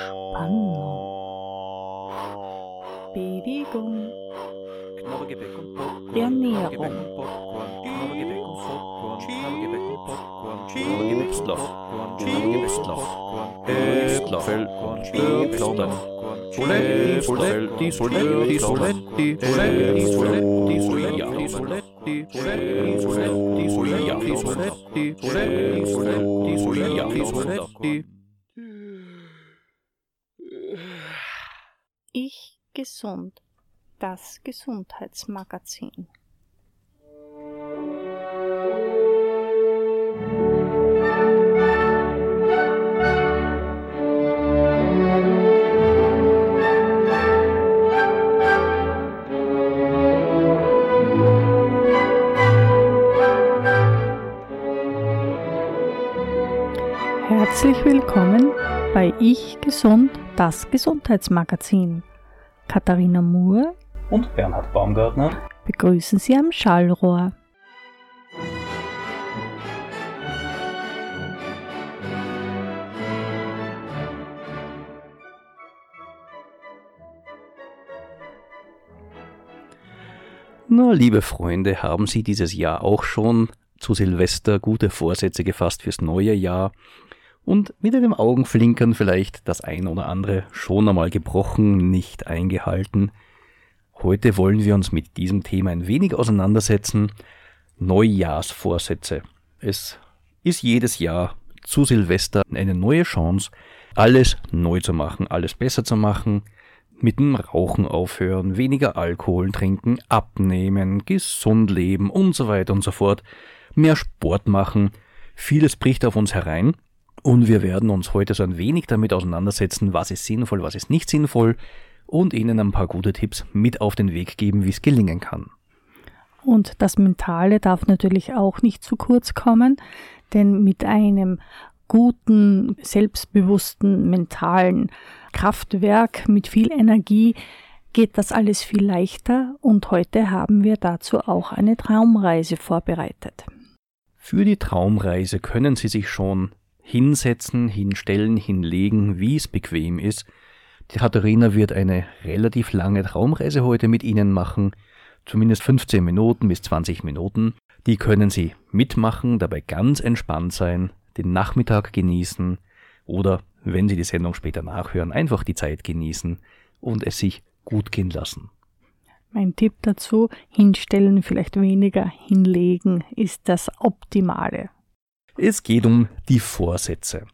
Spannung, Bewegung, Ernährung, Obstloch, Obstloch, Äpfel und Birnen, Buletti, Buletti, Buletti, Buletti, Buletti, Buletti, Soja, Buletti, Buletti, Soja, Buletti, Buletti, Soja, Buletti, Soja, gesund, das Gesundheitsmagazin. Herzlich willkommen bei Ich Gesund, das Gesundheitsmagazin. Katharina Moore und Bernhard Baumgartner. begrüßen Sie am Schallrohr. Na, liebe Freunde, haben Sie dieses Jahr auch schon zu Silvester gute Vorsätze gefasst fürs neue Jahr und mit einem Augenflinkern vielleicht das ein oder andere schon einmal gebrochen, nicht eingehalten? Heute wollen wir uns mit diesem Thema ein wenig auseinandersetzen. Neujahrsvorsätze. Es ist jedes Jahr zu Silvester eine neue Chance, alles neu zu machen, alles besser zu machen, mit dem Rauchen aufhören, weniger Alkohol trinken, abnehmen, gesund leben und so weiter und so fort, mehr Sport machen. Vieles bricht auf uns herein und wir werden uns heute so ein wenig damit auseinandersetzen, was ist sinnvoll, was ist nicht sinnvoll und Ihnen ein paar gute Tipps mit auf den Weg geben, wie es gelingen kann. Und das Mentale darf natürlich auch nicht zu kurz kommen, denn mit einem guten, selbstbewussten, mentalen Kraftwerk mit viel Energie geht das alles viel leichter und heute haben wir dazu auch eine Traumreise vorbereitet. Für die Traumreise können Sie sich schon hinsetzen, hinstellen, hinlegen, wie es bequem ist. Die Katharina wird eine relativ lange Traumreise heute mit Ihnen machen, zumindest 15 Minuten bis 20 Minuten. Die können Sie mitmachen, dabei ganz entspannt sein, den Nachmittag genießen oder, wenn Sie die Sendung später nachhören, einfach die Zeit genießen und es sich gut gehen lassen. Mein Tipp dazu, hinstellen, vielleicht weniger hinlegen, ist das Optimale. Es geht um die Vorsätze.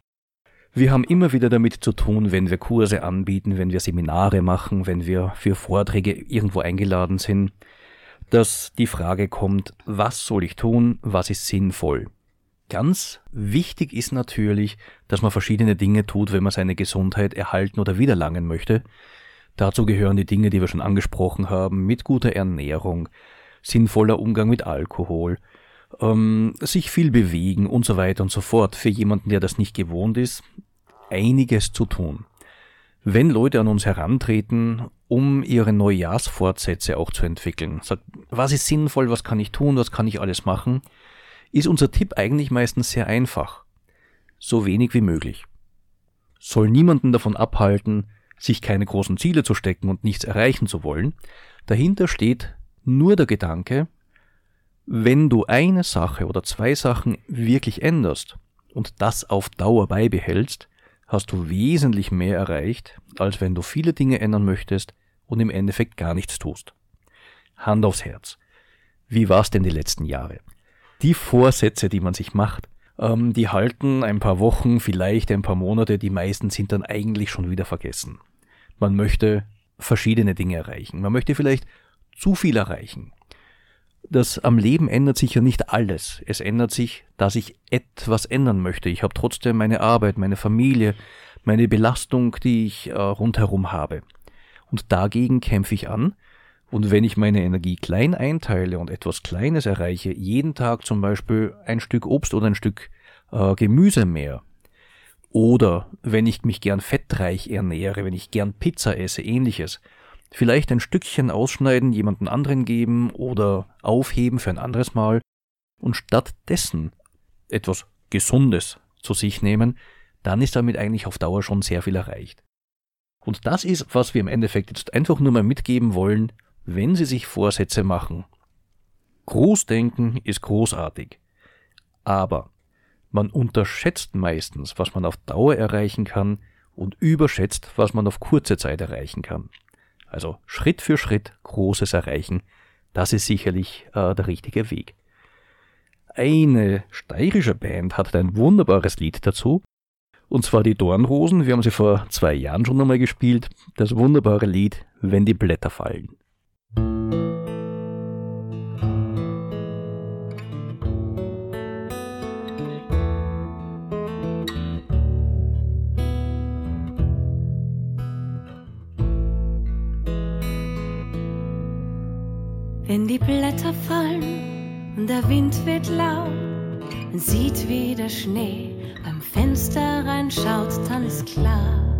Wir haben immer wieder damit zu tun, wenn wir Kurse anbieten, wenn wir Seminare machen, wenn wir für Vorträge irgendwo eingeladen sind, dass die Frage kommt, was soll ich tun, was ist sinnvoll. Ganz wichtig ist natürlich, dass man verschiedene Dinge tut, wenn man seine Gesundheit erhalten oder wiederlangen möchte. Dazu gehören die Dinge, die wir schon angesprochen haben, mit guter Ernährung, sinnvoller Umgang mit Alkohol, ähm, sich viel bewegen und so weiter und so fort. Für jemanden, der das nicht gewohnt ist, einiges zu tun. Wenn Leute an uns herantreten, um ihre Neujahrsfortsätze auch zu entwickeln, sagt, was ist sinnvoll, was kann ich tun, was kann ich alles machen, ist unser Tipp eigentlich meistens sehr einfach. So wenig wie möglich. Soll niemanden davon abhalten, sich keine großen Ziele zu stecken und nichts erreichen zu wollen. Dahinter steht nur der Gedanke, wenn du eine Sache oder zwei Sachen wirklich änderst und das auf Dauer beibehältst, hast du wesentlich mehr erreicht, als wenn du viele Dinge ändern möchtest und im Endeffekt gar nichts tust. Hand aufs Herz. Wie war's denn die letzten Jahre? Die Vorsätze, die man sich macht, ähm, die halten ein paar Wochen, vielleicht ein paar Monate, die meisten sind dann eigentlich schon wieder vergessen. Man möchte verschiedene Dinge erreichen. Man möchte vielleicht zu viel erreichen. Das am Leben ändert sich ja nicht alles. Es ändert sich, dass ich etwas ändern möchte. Ich habe trotzdem meine Arbeit, meine Familie, meine Belastung, die ich äh, rundherum habe. Und dagegen kämpfe ich an. Und wenn ich meine Energie klein einteile und etwas Kleines erreiche, jeden Tag zum Beispiel ein Stück Obst oder ein Stück äh, Gemüse mehr, oder wenn ich mich gern fettreich ernähre, wenn ich gern Pizza esse, ähnliches, vielleicht ein Stückchen ausschneiden, jemanden anderen geben oder aufheben für ein anderes Mal und stattdessen etwas Gesundes zu sich nehmen, dann ist damit eigentlich auf Dauer schon sehr viel erreicht. Und das ist, was wir im Endeffekt jetzt einfach nur mal mitgeben wollen, wenn Sie sich Vorsätze machen. Großdenken ist großartig. Aber man unterschätzt meistens, was man auf Dauer erreichen kann und überschätzt, was man auf kurze Zeit erreichen kann. Also Schritt für Schritt Großes erreichen, das ist sicherlich äh, der richtige Weg. Eine steirische Band hat ein wunderbares Lied dazu, und zwar die Dornrosen. Wir haben sie vor zwei Jahren schon einmal gespielt. Das wunderbare Lied Wenn die Blätter fallen. Wenn die Blätter fallen und der Wind wird laut, man sieht wie der Schnee beim Fenster reinschaut, dann ist klar,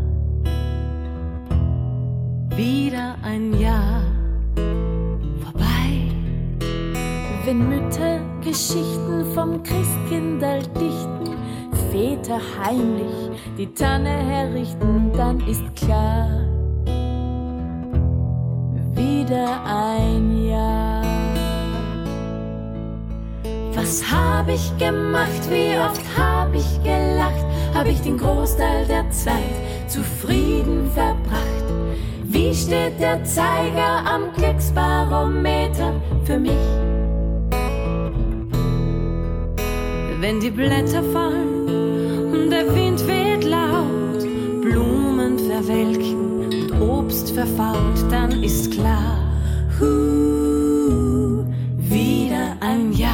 wieder ein Jahr vorbei. Wenn Mütter Geschichten vom Christkindl dichten, Väter heimlich die Tanne herrichten, dann ist klar, wieder ein Jahr. Was hab ich gemacht? Wie oft hab ich gelacht? Hab ich den Großteil der Zeit zufrieden verbracht? Wie steht der Zeiger am Glücksbarometer für mich? Wenn die Blätter fallen und der Wind weht laut, Blumen verwelken Obst verfault, dann ist klar, hu, wieder ein Jahr.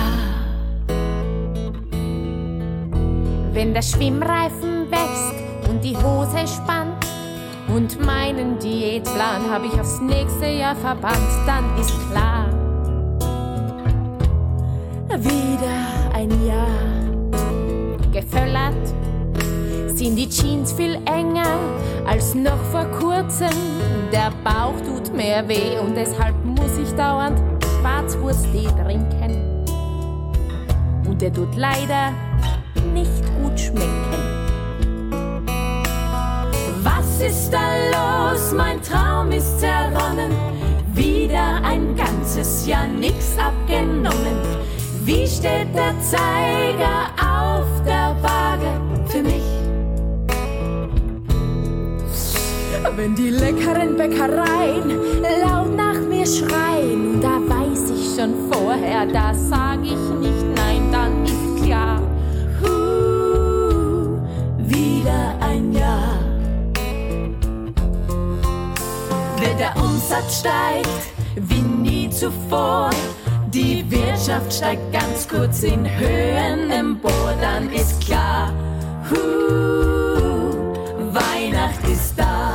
Wenn der Schwimmreifen wächst und die Hose spannt und meinen Diätplan habe ich aufs nächste Jahr verbannt, dann ist klar, Wieder ein Jahr. geföllert sind die Jeans viel enger als noch vor kurzem. Der Bauch tut mehr weh und deshalb muss ich dauernd Schwarzwursttee trinken. Und der tut leider nicht gut schmecken. Was ist da los? Mein Traum ist zerronnen. Wieder ein ganzes Jahr nix abgenommen. Wie steht der Zeiger auf der Waage für mich? Wenn die leckeren Bäckereien laut nach mir schreien. Und da weiß ich schon vorher, da sag ich nicht nein, dann ist klar. Huh, wieder ein Jahr. Wenn der Umsatz steigt wie nie zuvor, die Wirtschaft steigt ganz kurz in Höhen empor, dann ist klar, huh, Weihnacht ist da.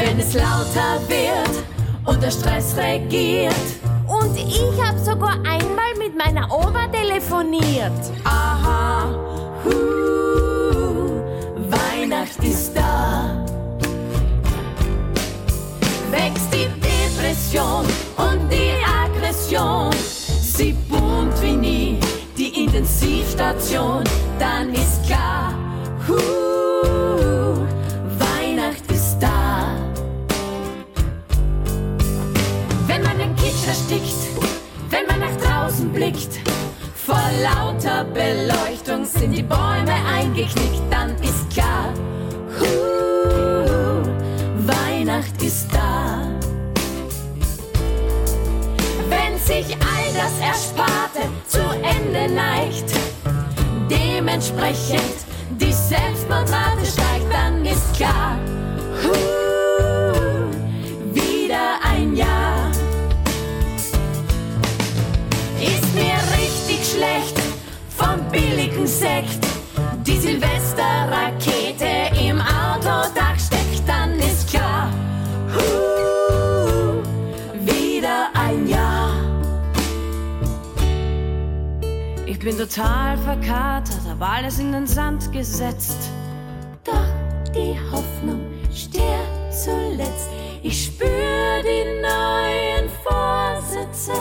Wenn es lauter wird und der Stress regiert, Und ich hab sogar einmal mit meiner Oma telefoniert. Aha, hu, Weihnacht ist da. Wächst die Depression und die Aggression. Sie boomt wie nie, die Intensivstation. Dann ist klar, hu, Kitsch erstickt, wenn man nach draußen blickt, vor lauter Beleuchtung sind die Bäume eingeknickt, dann ist klar, hu, Weihnacht ist da. Wenn sich all das Ersparte zu Ende neigt, dementsprechend die Selbstmordrate steigt, dann ist klar, hu, billigen Sekt. Die Silvesterrakete im Autodach steckt, dann ist klar. Huh, wieder ein Jahr. Ich bin total verkatert, hab alles in den Sand gesetzt. Doch die Hoffnung stirbt zuletzt. Ich spür die neuen Vorsätze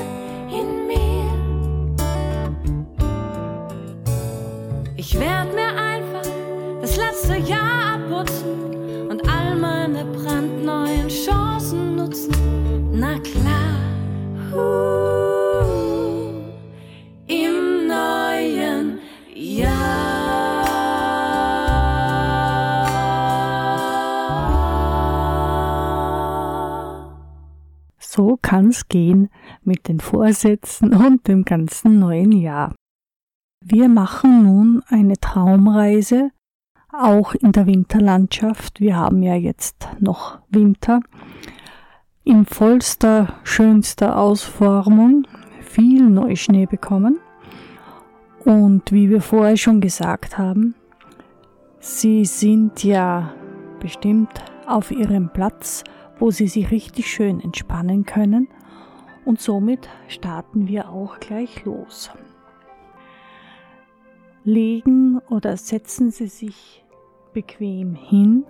Ich werde mir einfach das letzte Jahr abputzen und all meine brandneuen Chancen nutzen. Na klar. Im neuen Jahr. So kann's gehen mit den Vorsätzen und dem ganzen neuen Jahr. Wir machen nun eine Traumreise, auch in der Winterlandschaft. Wir haben ja jetzt noch Winter. In vollster, schönster Ausformung, viel Neuschnee bekommen. Und wie wir vorher schon gesagt haben, Sie sind ja bestimmt auf Ihrem Platz, wo Sie sich richtig schön entspannen können. Und somit starten wir auch gleich los. Legen oder setzen Sie sich bequem hin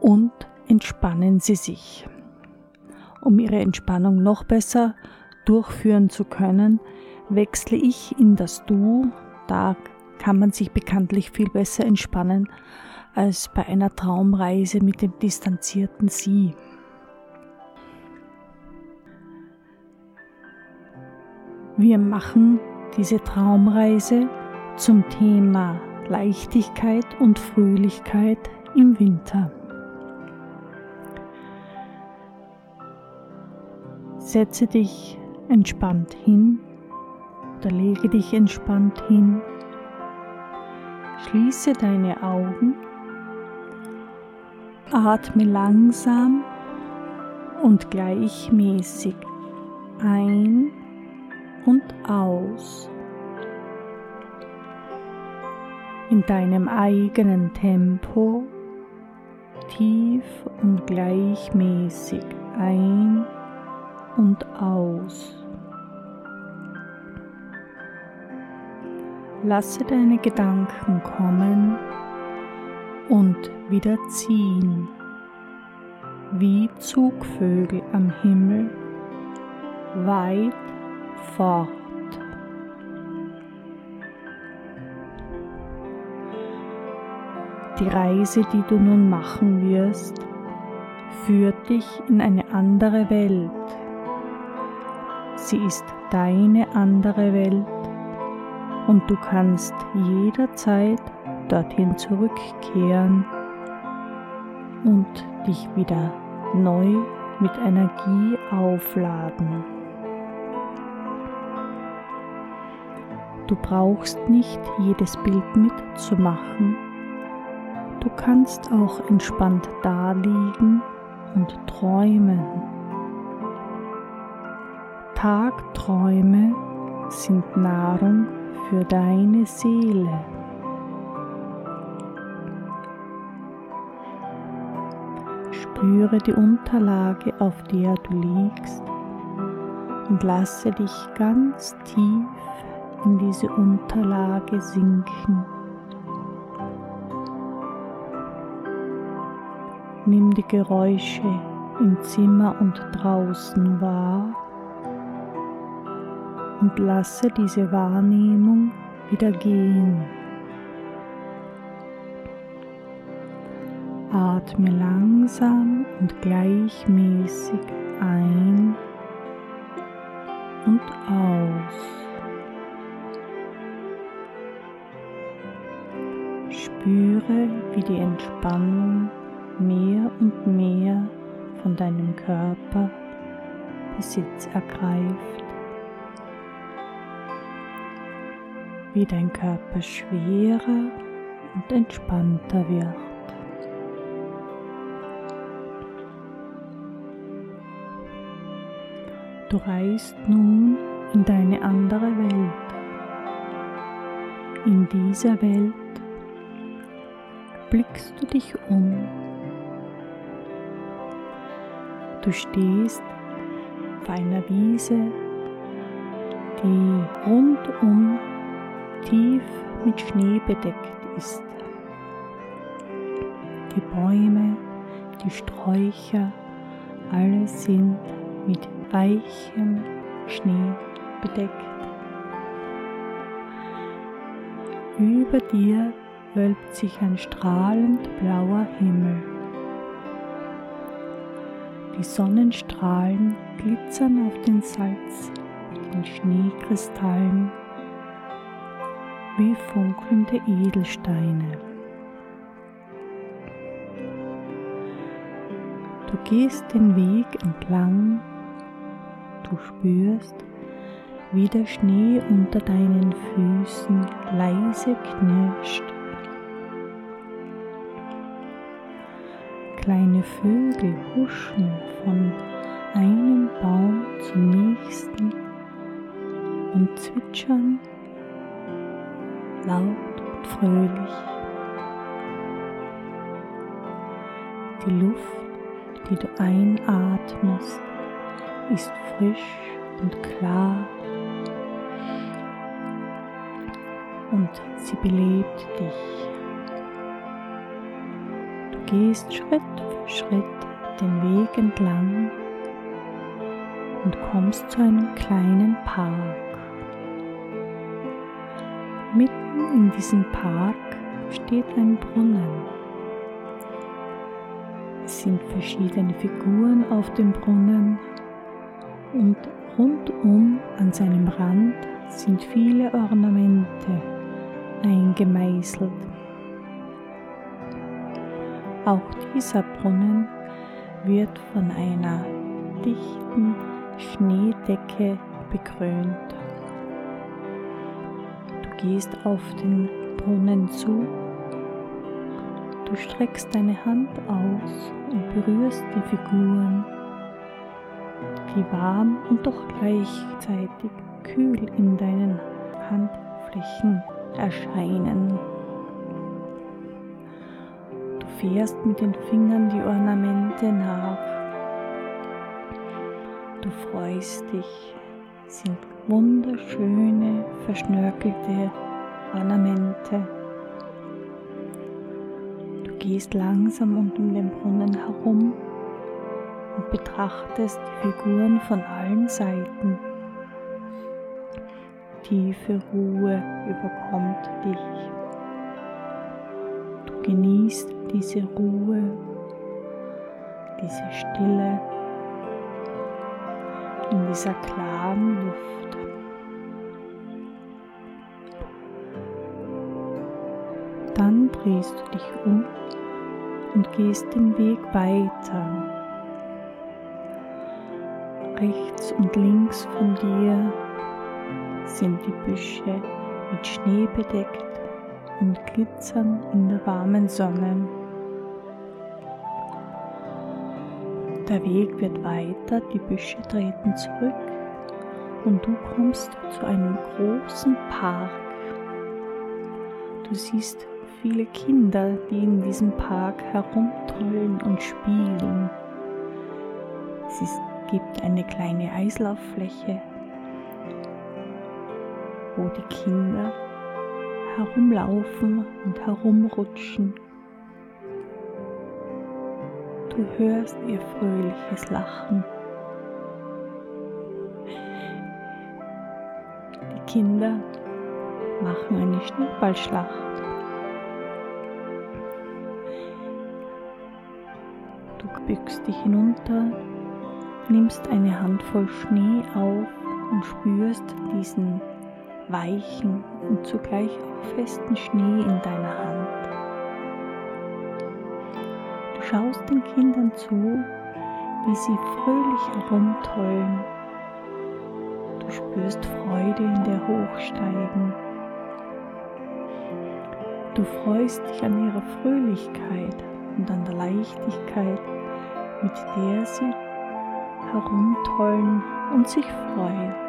und entspannen Sie sich. Um Ihre Entspannung noch besser durchführen zu können, wechsle ich in das Du. Da kann man sich bekanntlich viel besser entspannen als bei einer Traumreise mit dem distanzierten Sie. Wir machen diese Traumreise zum Thema Leichtigkeit und Fröhlichkeit im Winter. Setze dich entspannt hin oder lege dich entspannt hin. Schließe deine Augen. Atme langsam und gleichmäßig ein und aus. In deinem eigenen Tempo tief und gleichmäßig ein und aus. Lasse deine Gedanken kommen und wieder ziehen, wie Zugvögel am Himmel, weit fort. Die Reise, die du nun machen wirst, führt dich in eine andere Welt. Sie ist deine andere Welt und du kannst jederzeit dorthin zurückkehren und dich wieder neu mit Energie aufladen. Du brauchst nicht jedes Bild mitzumachen. Du kannst auch entspannt daliegen und träumen. Tagträume sind Nahrung für deine Seele. Spüre die Unterlage, auf der du liegst und lasse dich ganz tief in diese Unterlage sinken. Nimm die Geräusche im Zimmer und draußen wahr und lasse diese Wahrnehmung wieder gehen. Atme langsam und gleichmäßig ein und aus. Spüre, wie die Entspannung mehr und mehr von deinem Körper Besitz ergreift. wie dein Körper schwerer und entspannter wird. Du reist nun in deine andere Welt. In dieser Welt blickst du dich um. Du stehst auf einer Wiese, die rundum tief mit Schnee bedeckt ist. Die Bäume, die Sträucher, alles sind mit weichem Schnee bedeckt. Über dir wölbt sich ein strahlend blauer Himmel. Die Sonnenstrahlen glitzern auf den Salz, den Schneekristallen wie funkelnde Edelsteine. Du gehst den Weg entlang, du spürst, wie der Schnee unter deinen Füßen leise knirscht. Kleine Vögel huschen von einem Baum zum nächsten und zwitschern laut und fröhlich. Die Luft, die du einatmest, ist frisch und klar und sie belebt dich. Gehst Schritt für Schritt den Weg entlang und kommst zu einem kleinen Park. Mitten in diesem Park steht ein Brunnen. Es sind verschiedene Figuren auf dem Brunnen und rundum an seinem Rand sind viele Ornamente eingemeißelt. Auch dieser Brunnen wird von einer dichten Schneedecke bekrönt. Du gehst auf den Brunnen zu, du streckst deine Hand aus und berührst die Figuren, die warm und doch gleichzeitig kühl in deinen Handflächen erscheinen. Du fährst mit den Fingern die Ornamente nach. Du freust dich, sind wunderschöne, verschnörkelte Ornamente. Du gehst langsam um den Brunnen herum und betrachtest die Figuren von allen Seiten. Tiefe Ruhe überkommt dich. Genießt diese Ruhe, diese Stille in dieser klaren Luft. Dann drehst du dich um und gehst den Weg weiter. Rechts und links von dir sind die Büsche mit Schnee bedeckt und glitzern in der warmen Sonne. Der Weg wird weiter, die Büsche treten zurück und du kommst zu einem großen Park. Du siehst viele Kinder, die in diesem Park herumtollen und spielen. Es gibt eine kleine Eislauffläche, wo die Kinder herumlaufen und herumrutschen. Du hörst ihr fröhliches Lachen. Die Kinder machen eine Schneeballschlacht. Du bückst dich hinunter, nimmst eine Handvoll Schnee auf und spürst diesen weichen und zugleich festen Schnee in deiner Hand. Du schaust den Kindern zu, wie sie fröhlich herumtollen. Du spürst Freude in der Hochsteigen. Du freust dich an ihrer Fröhlichkeit und an der Leichtigkeit, mit der sie herumtollen und sich freuen.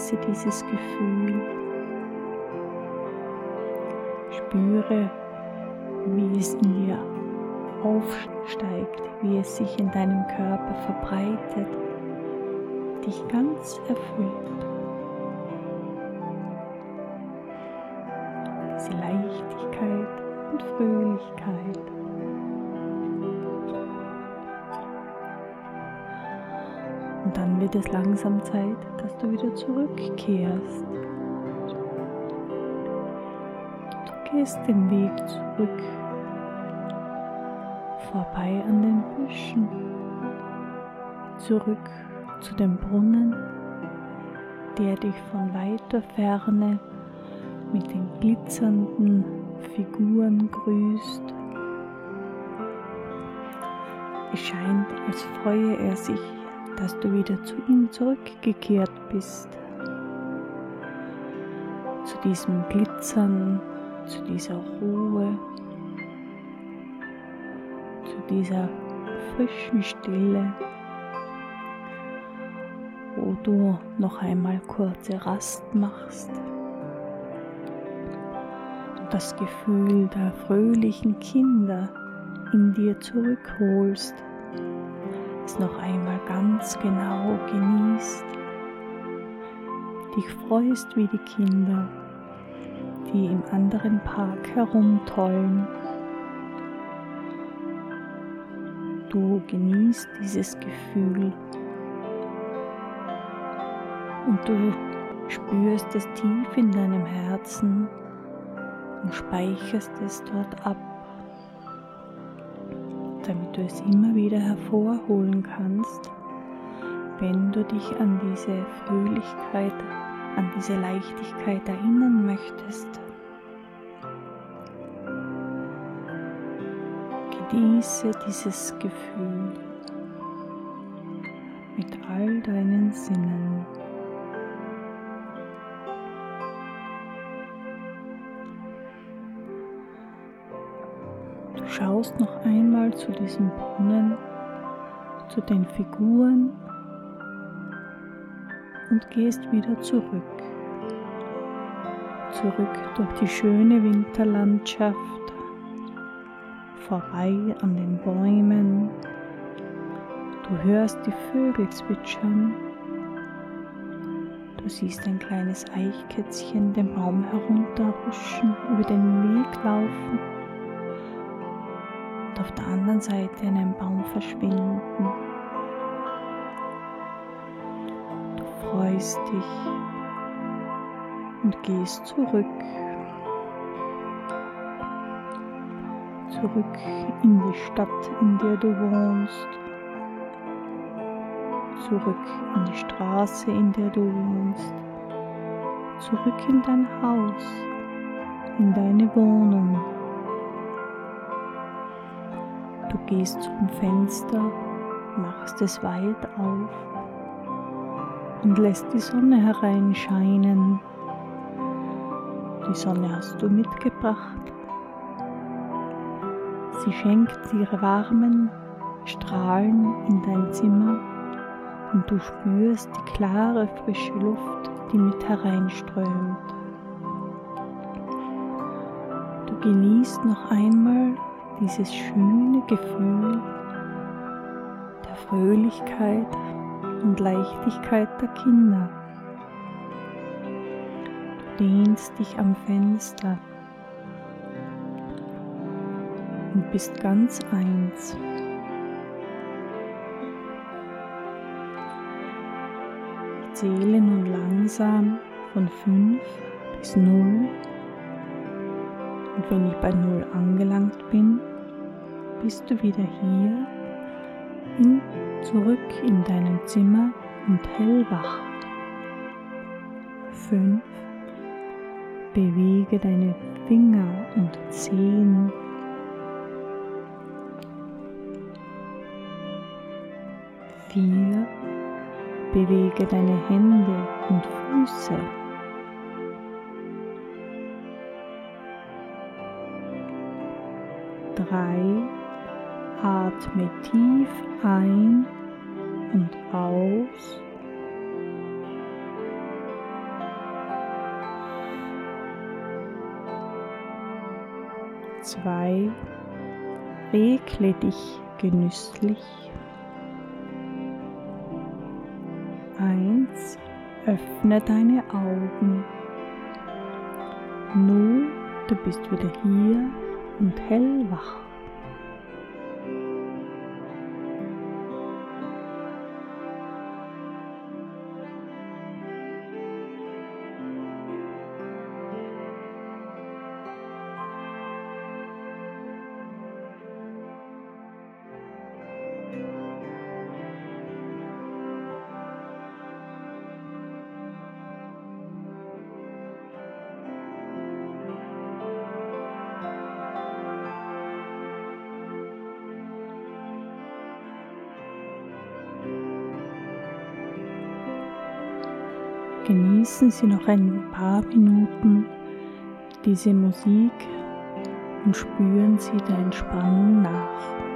Genieße dieses Gefühl. Spüre, wie es in dir aufsteigt, wie es sich in deinem Körper verbreitet, dich ganz erfüllt. Diese Leichtigkeit und Fröhlichkeit. Und dann wird es langsam Zeit, dass du wieder zurückkehrst. Du gehst den Weg zurück, vorbei an den Büschen, zurück zu dem Brunnen, der dich von weiter Ferne mit den glitzernden Figuren grüßt Es scheint, als freue er sich, dass du wieder zu ihm zurückgekehrt bist. Zu diesem Glitzern, zu dieser Ruhe, zu dieser frischen Stille, wo du noch einmal kurze Rast machst und das Gefühl der fröhlichen Kinder in dir zurückholst, es noch einmal ganz genau genießt, dich freust wie die Kinder, die im anderen Park herumtollen. Du genießt dieses Gefühl. Und du spürst es tief in deinem Herzen und speicherst es dort ab damit du es immer wieder hervorholen kannst, wenn du dich an diese Fröhlichkeit, an diese Leichtigkeit erinnern möchtest. Genieße dieses Gefühl mit all deinen Sinnen. Schaust noch einmal zu diesem Brunnen, zu den Figuren und gehst wieder zurück. Zurück durch die schöne Winterlandschaft, vorbei an den Bäumen. Du hörst die Vögel zwitschern. Du siehst ein kleines Eichkätzchen den Baum herunterhuschen, über den Weg laufen auf der anderen Seite in einem Baum verschwinden. Du freust dich und gehst zurück. Zurück in die Stadt, in der du wohnst. Zurück in die Straße, in der du wohnst. Zurück in dein Haus, in deine Wohnung. Du gehst zum Fenster, machst es weit auf und lässt die Sonne hereinscheinen. Die Sonne hast du mitgebracht. Sie schenkt ihre warmen Strahlen in dein Zimmer und du spürst die klare, frische Luft, die mit hereinströmt. Du genießt noch einmal dieses schöne Gefühl der Fröhlichkeit und Leichtigkeit der Kinder. Du dehnst dich am Fenster und bist ganz eins. Ich zähle nun langsam von 5 bis 0 und wenn ich bei 0 angelangt bin, bist du wieder hier, in, zurück in deinem Zimmer und hellwach. 5. Bewege deine Finger und Zehen. Vier. Bewege deine Hände und Füße. Drei. Atme tief ein und aus. Zwei, regle dich genüsslich. Eins, öffne deine Augen. Null, du bist wieder hier und hellwach. Genießen Sie noch ein paar Minuten diese Musik und spüren Sie der Entspannung nach.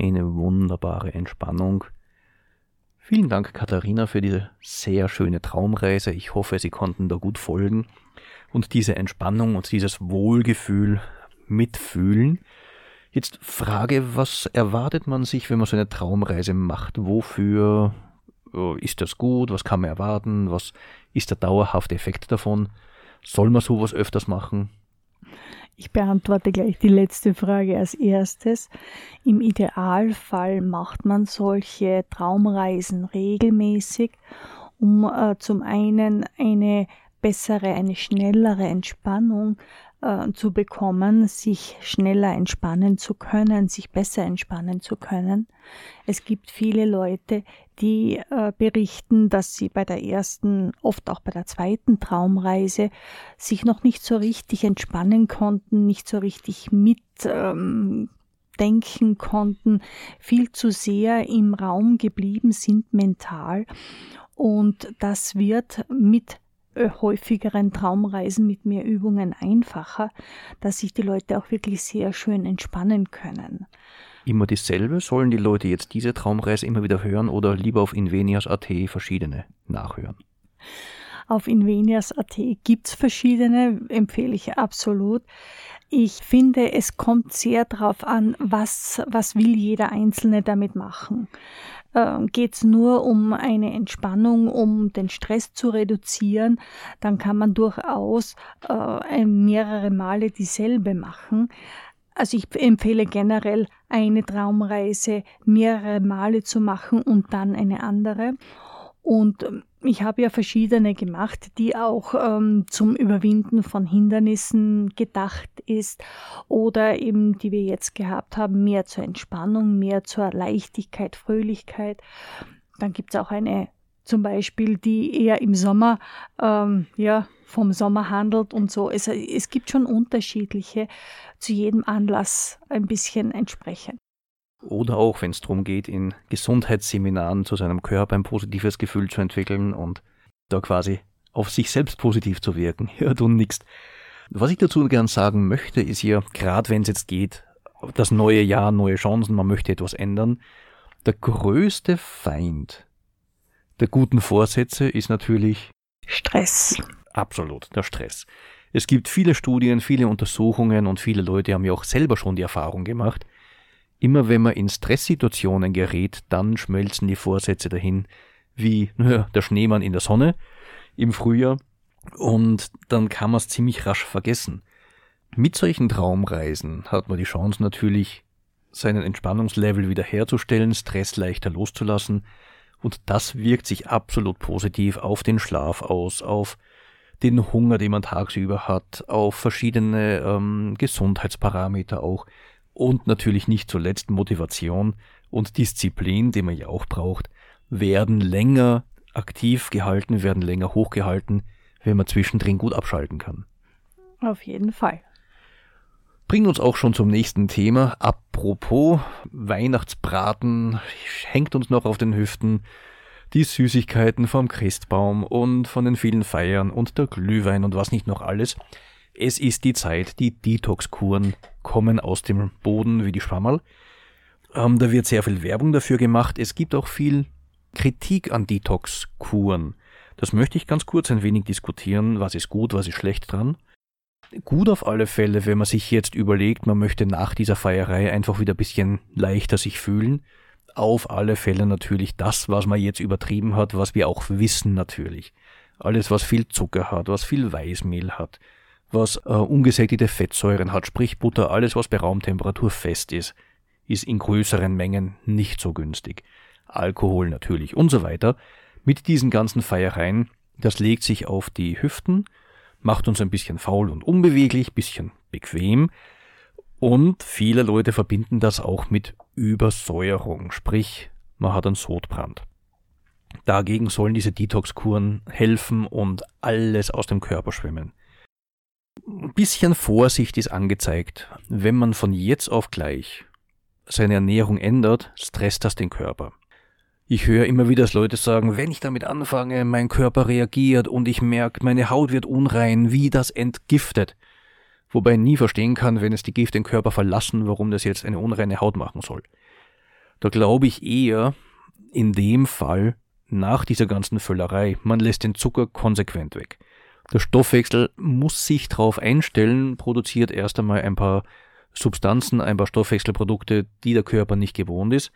Eine wunderbare Entspannung. Vielen Dank, Katharina, für diese sehr schöne Traumreise. Ich hoffe, Sie konnten da gut folgen und diese Entspannung und dieses Wohlgefühl mitfühlen. Jetzt Frage, was erwartet man sich, wenn man so eine Traumreise macht? Wofür ist das gut? Was kann man erwarten? Was ist der dauerhafte Effekt davon? Soll man sowas öfters machen? Ich beantworte gleich die letzte Frage als erstes. Im Idealfall macht man solche Traumreisen regelmäßig, um äh, zum einen eine bessere, eine schnellere Entspannung äh, zu bekommen, sich schneller entspannen zu können, sich besser entspannen zu können. Es gibt viele Leute, die äh, berichten, dass sie bei der ersten, oft auch bei der zweiten Traumreise sich noch nicht so richtig entspannen konnten, nicht so richtig mit ähm, denken konnten, viel zu sehr im Raum geblieben sind mental. Und das wird mit häufigeren Traumreisen mit mehr Übungen einfacher, dass sich die Leute auch wirklich sehr schön entspannen können. Immer dieselbe? Sollen die Leute jetzt diese Traumreise immer wieder hören oder lieber auf Invenias.at verschiedene nachhören? Auf Invenias.at gibt es verschiedene, empfehle ich absolut. Ich finde, es kommt sehr darauf an, was, was will jeder Einzelne damit machen äh, geht es nur um eine Entspannung, um den Stress zu reduzieren, dann kann man durchaus äh, mehrere Male dieselbe machen. Also ich empfehle generell eine Traumreise mehrere Male zu machen und dann eine andere. Und ähm, ich habe ja verschiedene gemacht, die auch ähm, zum Überwinden von Hindernissen gedacht ist oder eben, die wir jetzt gehabt haben, mehr zur Entspannung, mehr zur Leichtigkeit, Fröhlichkeit. Dann gibt es auch eine zum Beispiel, die eher im Sommer, ähm, ja, vom Sommer handelt und so. Es, es gibt schon unterschiedliche, zu jedem Anlass ein bisschen entsprechend. Oder auch, wenn es darum geht, in Gesundheitsseminaren zu seinem Körper ein positives Gefühl zu entwickeln und da quasi auf sich selbst positiv zu wirken. Ja, du nix. Was ich dazu gern sagen möchte, ist ja, gerade wenn es jetzt geht, das neue Jahr, neue Chancen, man möchte etwas ändern, der größte Feind der guten Vorsätze ist natürlich Stress. Absolut, der Stress. Es gibt viele Studien, viele Untersuchungen und viele Leute haben ja auch selber schon die Erfahrung gemacht, Immer wenn man in Stresssituationen gerät, dann schmelzen die Vorsätze dahin, wie naja, der Schneemann in der Sonne im Frühjahr, und dann kann man es ziemlich rasch vergessen. Mit solchen Traumreisen hat man die Chance natürlich, seinen Entspannungslevel wiederherzustellen, Stress leichter loszulassen, und das wirkt sich absolut positiv auf den Schlaf aus, auf den Hunger, den man tagsüber hat, auf verschiedene ähm, Gesundheitsparameter auch und natürlich nicht zuletzt Motivation und Disziplin, die man ja auch braucht, werden länger aktiv gehalten, werden länger hochgehalten, wenn man zwischendrin gut abschalten kann. Auf jeden Fall. Bringt uns auch schon zum nächsten Thema. Apropos Weihnachtsbraten hängt uns noch auf den Hüften. Die Süßigkeiten vom Christbaum und von den vielen Feiern und der Glühwein und was nicht noch alles. Es ist die Zeit, die Detox-Kuren kommen aus dem Boden wie die Schwammerl. Ähm, da wird sehr viel Werbung dafür gemacht. Es gibt auch viel Kritik an Detox-Kuren. Das möchte ich ganz kurz ein wenig diskutieren. Was ist gut, was ist schlecht dran? Gut auf alle Fälle, wenn man sich jetzt überlegt, man möchte nach dieser Feierei einfach wieder ein bisschen leichter sich fühlen. Auf alle Fälle natürlich das, was man jetzt übertrieben hat, was wir auch wissen natürlich. Alles, was viel Zucker hat, was viel Weißmehl hat, was äh, ungesättigte Fettsäuren hat, sprich Butter, alles, was bei Raumtemperatur fest ist, ist in größeren Mengen nicht so günstig. Alkohol natürlich und so weiter. Mit diesen ganzen Feiereien, das legt sich auf die Hüften, macht uns ein bisschen faul und unbeweglich, bisschen bequem. Und viele Leute verbinden das auch mit Übersäuerung, sprich, man hat einen Sodbrand. Dagegen sollen diese Detox-Kuren helfen und alles aus dem Körper schwimmen. Ein bisschen Vorsicht ist angezeigt. Wenn man von jetzt auf gleich seine Ernährung ändert, stresst das den Körper. Ich höre immer wieder, dass Leute sagen, wenn ich damit anfange, mein Körper reagiert und ich merke, meine Haut wird unrein, wie das entgiftet. Wobei ich nie verstehen kann, wenn es die Gift den Körper verlassen, warum das jetzt eine unreine Haut machen soll. Da glaube ich eher, in dem Fall, nach dieser ganzen Völlerei, man lässt den Zucker konsequent weg. Der Stoffwechsel muss sich darauf einstellen, produziert erst einmal ein paar Substanzen, ein paar Stoffwechselprodukte, die der Körper nicht gewohnt ist.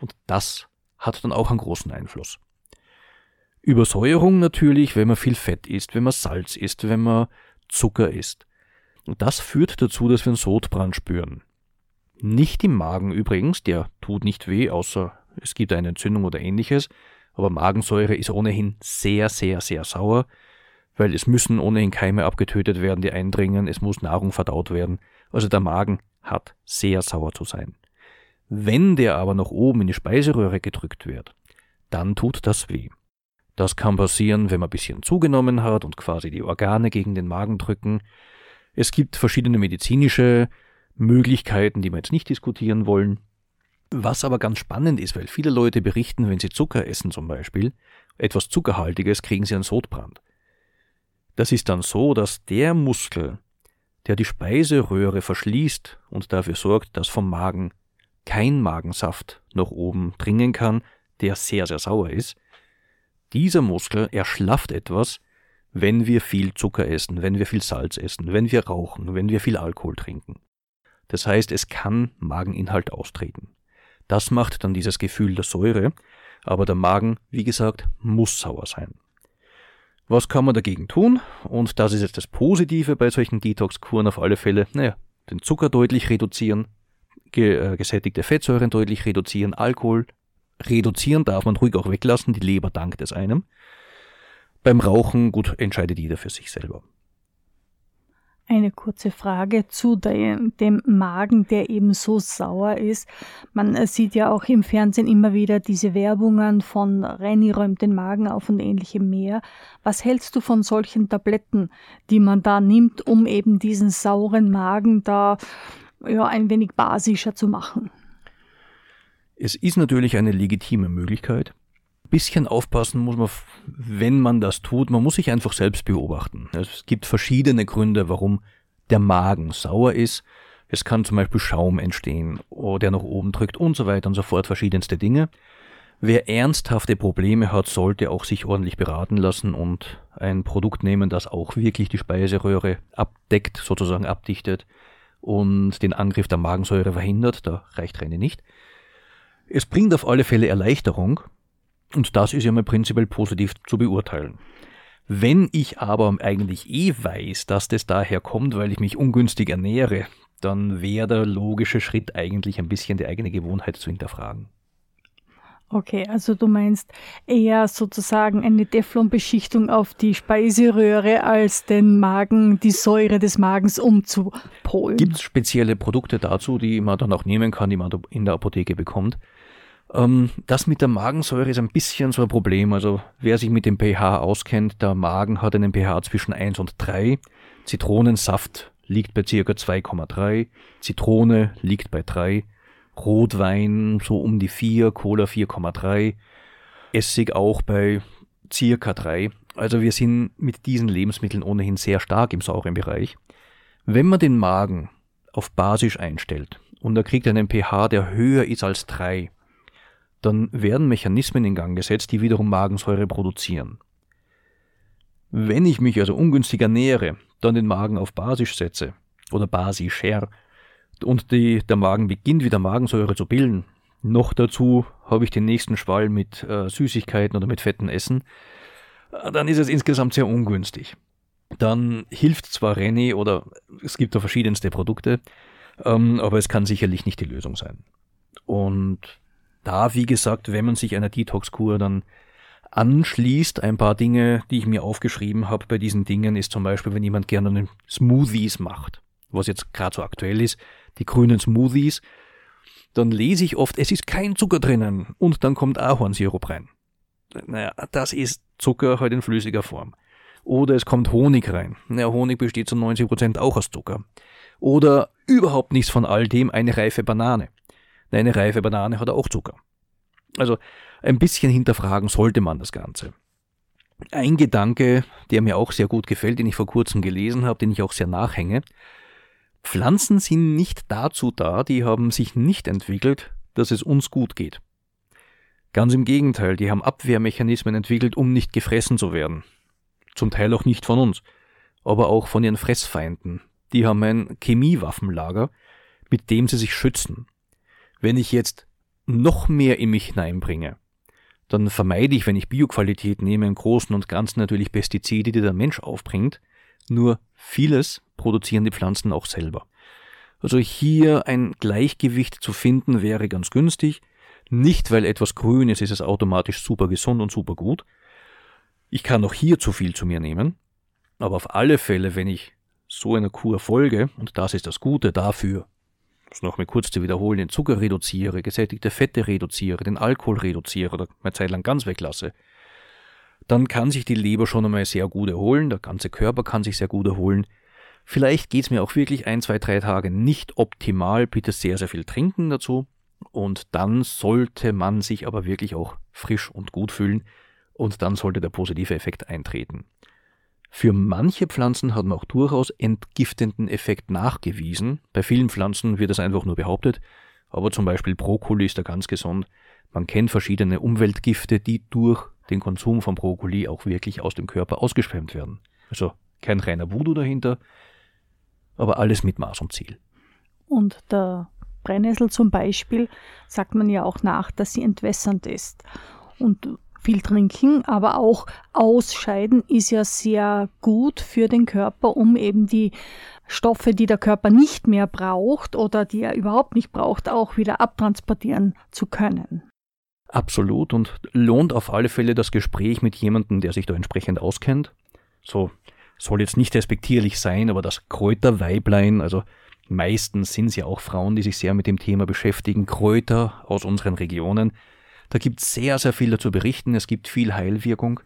Und das hat dann auch einen großen Einfluss. Übersäuerung natürlich, wenn man viel Fett isst, wenn man Salz isst, wenn man Zucker isst. Und das führt dazu, dass wir einen Sodbrand spüren. Nicht im Magen übrigens, der tut nicht weh, außer es gibt eine Entzündung oder ähnliches, aber Magensäure ist ohnehin sehr, sehr, sehr sauer, weil es müssen ohnehin Keime abgetötet werden, die eindringen, es muss Nahrung verdaut werden. Also der Magen hat sehr sauer zu sein. Wenn der aber nach oben in die Speiseröhre gedrückt wird, dann tut das weh. Das kann passieren, wenn man ein bisschen zugenommen hat und quasi die Organe gegen den Magen drücken. Es gibt verschiedene medizinische Möglichkeiten, die wir jetzt nicht diskutieren wollen. Was aber ganz spannend ist, weil viele Leute berichten, wenn sie Zucker essen zum Beispiel, etwas Zuckerhaltiges, kriegen sie einen Sodbrand. Das ist dann so, dass der Muskel, der die Speiseröhre verschließt und dafür sorgt, dass vom Magen kein Magensaft nach oben dringen kann, der sehr, sehr sauer ist. Dieser Muskel erschlafft etwas, wenn wir viel Zucker essen, wenn wir viel Salz essen, wenn wir rauchen, wenn wir viel Alkohol trinken. Das heißt, es kann Mageninhalt austreten. Das macht dann dieses Gefühl der Säure, aber der Magen, wie gesagt, muss sauer sein. Was kann man dagegen tun? Und das ist jetzt das Positive bei solchen Detox-Kuren auf alle Fälle. Naja, den Zucker deutlich reduzieren, ge, äh, gesättigte Fettsäuren deutlich reduzieren, Alkohol reduzieren darf man ruhig auch weglassen, die Leber dankt es einem. Beim Rauchen, gut, entscheidet jeder für sich selber. Eine kurze Frage zu dem, Magen, der eben so sauer ist. Man äh, sieht ja auch im Fernsehen immer wieder diese Werbungen von Renny räumt den Magen auf und ähnlichem mehr. Was hältst du von solchen Tabletten, die man da nimmt, um eben diesen sauren Magen da ja, ein wenig basischer zu machen. Es ist natürlich eine legitime Möglichkeit. Bisschen aufpassen muss man, wenn man das tut. Man muss sich einfach selbst beobachten. Es gibt verschiedene Gründe, warum der Magen sauer ist. Es kann zum Beispiel Schaum entstehen, der nach oben drückt und so weiter und so fort, verschiedenste Dinge. Wer ernsthafte Probleme hat, sollte auch sich ordentlich beraten lassen und ein Produkt nehmen, das auch wirklich die Speiseröhre abdeckt, sozusagen abdichtet und den Angriff der Magensäure verhindert. Da reicht Renne nicht. Es bringt auf alle Fälle Erleichterung und das ist ja mal prinzipiell positiv zu beurteilen. Wenn ich aber eigentlich eh weiß, dass das daher kommt, weil ich mich ungünstig ernähre, dann wäre der logische Schritt eigentlich ein bisschen die eigene Gewohnheit zu hinterfragen. Okay, also du meinst eher sozusagen eine Teflonbeschichtung auf die Speiseröhre als den Magen, die Säure des Magens umzupolen. Gibt es spezielle Produkte dazu, die man dann auch nehmen kann, die man in der Apotheke bekommt? Ähm, das mit der Magensäure ist ein bisschen so ein Problem. Also wer sich mit dem pH auskennt, der Magen hat einen pH zwischen 1 und 3. Zitronensaft liegt bei circa 2,3, Zitrone liegt bei 3, Rotwein so um die 4, Cola 4,3, Essig auch bei circa 3. Also wir sind mit diesen Lebensmitteln ohnehin sehr stark im sauren Bereich. Wenn man den Magen auf basisch einstellt und er kriegt einen pH, der höher ist als 3, dann werden Mechanismen in Gang gesetzt, die wiederum Magensäure produzieren. Wenn ich mich also ungünstig ernähre, dann den Magen auf basisch setze oder basischer und die, der Magen beginnt wieder Magensäure zu bilden, noch dazu habe ich den nächsten Schwall mit äh, Süßigkeiten oder mit fetten Essen, dann ist es insgesamt sehr ungünstig. Dann hilft zwar René oder es gibt da verschiedenste Produkte, ähm, aber es kann sicherlich nicht die Lösung sein. Und da, wie gesagt, wenn man sich einer Detox-Kur dann anschließt, ein paar Dinge, die ich mir aufgeschrieben habe bei diesen Dingen, ist zum Beispiel, wenn jemand gerne Smoothies macht, was jetzt gerade so aktuell ist, die grünen Smoothies, dann lese ich oft, es ist kein Zucker drinnen und dann kommt Ahornsirup rein. Naja, das ist Zucker halt in flüssiger Form. Oder es kommt Honig rein. Naja, Honig besteht zu 90% auch aus Zucker. Oder überhaupt nichts von all dem, eine reife Banane. Eine reife Banane hat auch Zucker. Also ein bisschen hinterfragen sollte man das Ganze. Ein Gedanke, der mir auch sehr gut gefällt, den ich vor kurzem gelesen habe, den ich auch sehr nachhänge. Pflanzen sind nicht dazu da, die haben sich nicht entwickelt, dass es uns gut geht. Ganz im Gegenteil, die haben Abwehrmechanismen entwickelt, um nicht gefressen zu werden. Zum Teil auch nicht von uns, aber auch von ihren Fressfeinden. Die haben ein Chemiewaffenlager, mit dem sie sich schützen. Wenn ich jetzt noch mehr in mich hineinbringe, dann vermeide ich, wenn ich Bioqualität nehme, im Großen und Ganzen natürlich Pestizide, die der Mensch aufbringt. Nur vieles produzieren die Pflanzen auch selber. Also hier ein Gleichgewicht zu finden wäre ganz günstig. Nicht, weil etwas grün ist, ist es automatisch super gesund und super gut. Ich kann auch hier zu viel zu mir nehmen. Aber auf alle Fälle, wenn ich so einer Kur folge, und das ist das Gute dafür, das noch mal kurz zu wiederholen, den Zucker reduziere, gesättigte Fette reduziere, den Alkohol reduziere oder meine Zeit lang ganz weglasse, dann kann sich die Leber schon einmal sehr gut erholen, der ganze Körper kann sich sehr gut erholen. Vielleicht geht's mir auch wirklich ein, zwei, drei Tage nicht optimal, bitte sehr, sehr viel trinken dazu. Und dann sollte man sich aber wirklich auch frisch und gut fühlen und dann sollte der positive Effekt eintreten. Für manche Pflanzen hat man auch durchaus entgiftenden Effekt nachgewiesen. Bei vielen Pflanzen wird es einfach nur behauptet, aber zum Beispiel Brokkoli ist da ganz gesund. Man kennt verschiedene Umweltgifte, die durch den Konsum von Brokkoli auch wirklich aus dem Körper ausgeschwemmt werden. Also kein reiner Voodoo dahinter, aber alles mit Maß und Ziel. Und der Brennnessel zum Beispiel sagt man ja auch nach, dass sie entwässernd ist. Und viel trinken, aber auch ausscheiden ist ja sehr gut für den Körper, um eben die Stoffe, die der Körper nicht mehr braucht oder die er überhaupt nicht braucht, auch wieder abtransportieren zu können. Absolut und lohnt auf alle Fälle das Gespräch mit jemandem, der sich da entsprechend auskennt. So soll jetzt nicht respektierlich sein, aber das Kräuterweiblein, also meistens sind es ja auch Frauen, die sich sehr mit dem Thema beschäftigen, Kräuter aus unseren Regionen, da gibt es sehr, sehr viel dazu berichten. Es gibt viel Heilwirkung.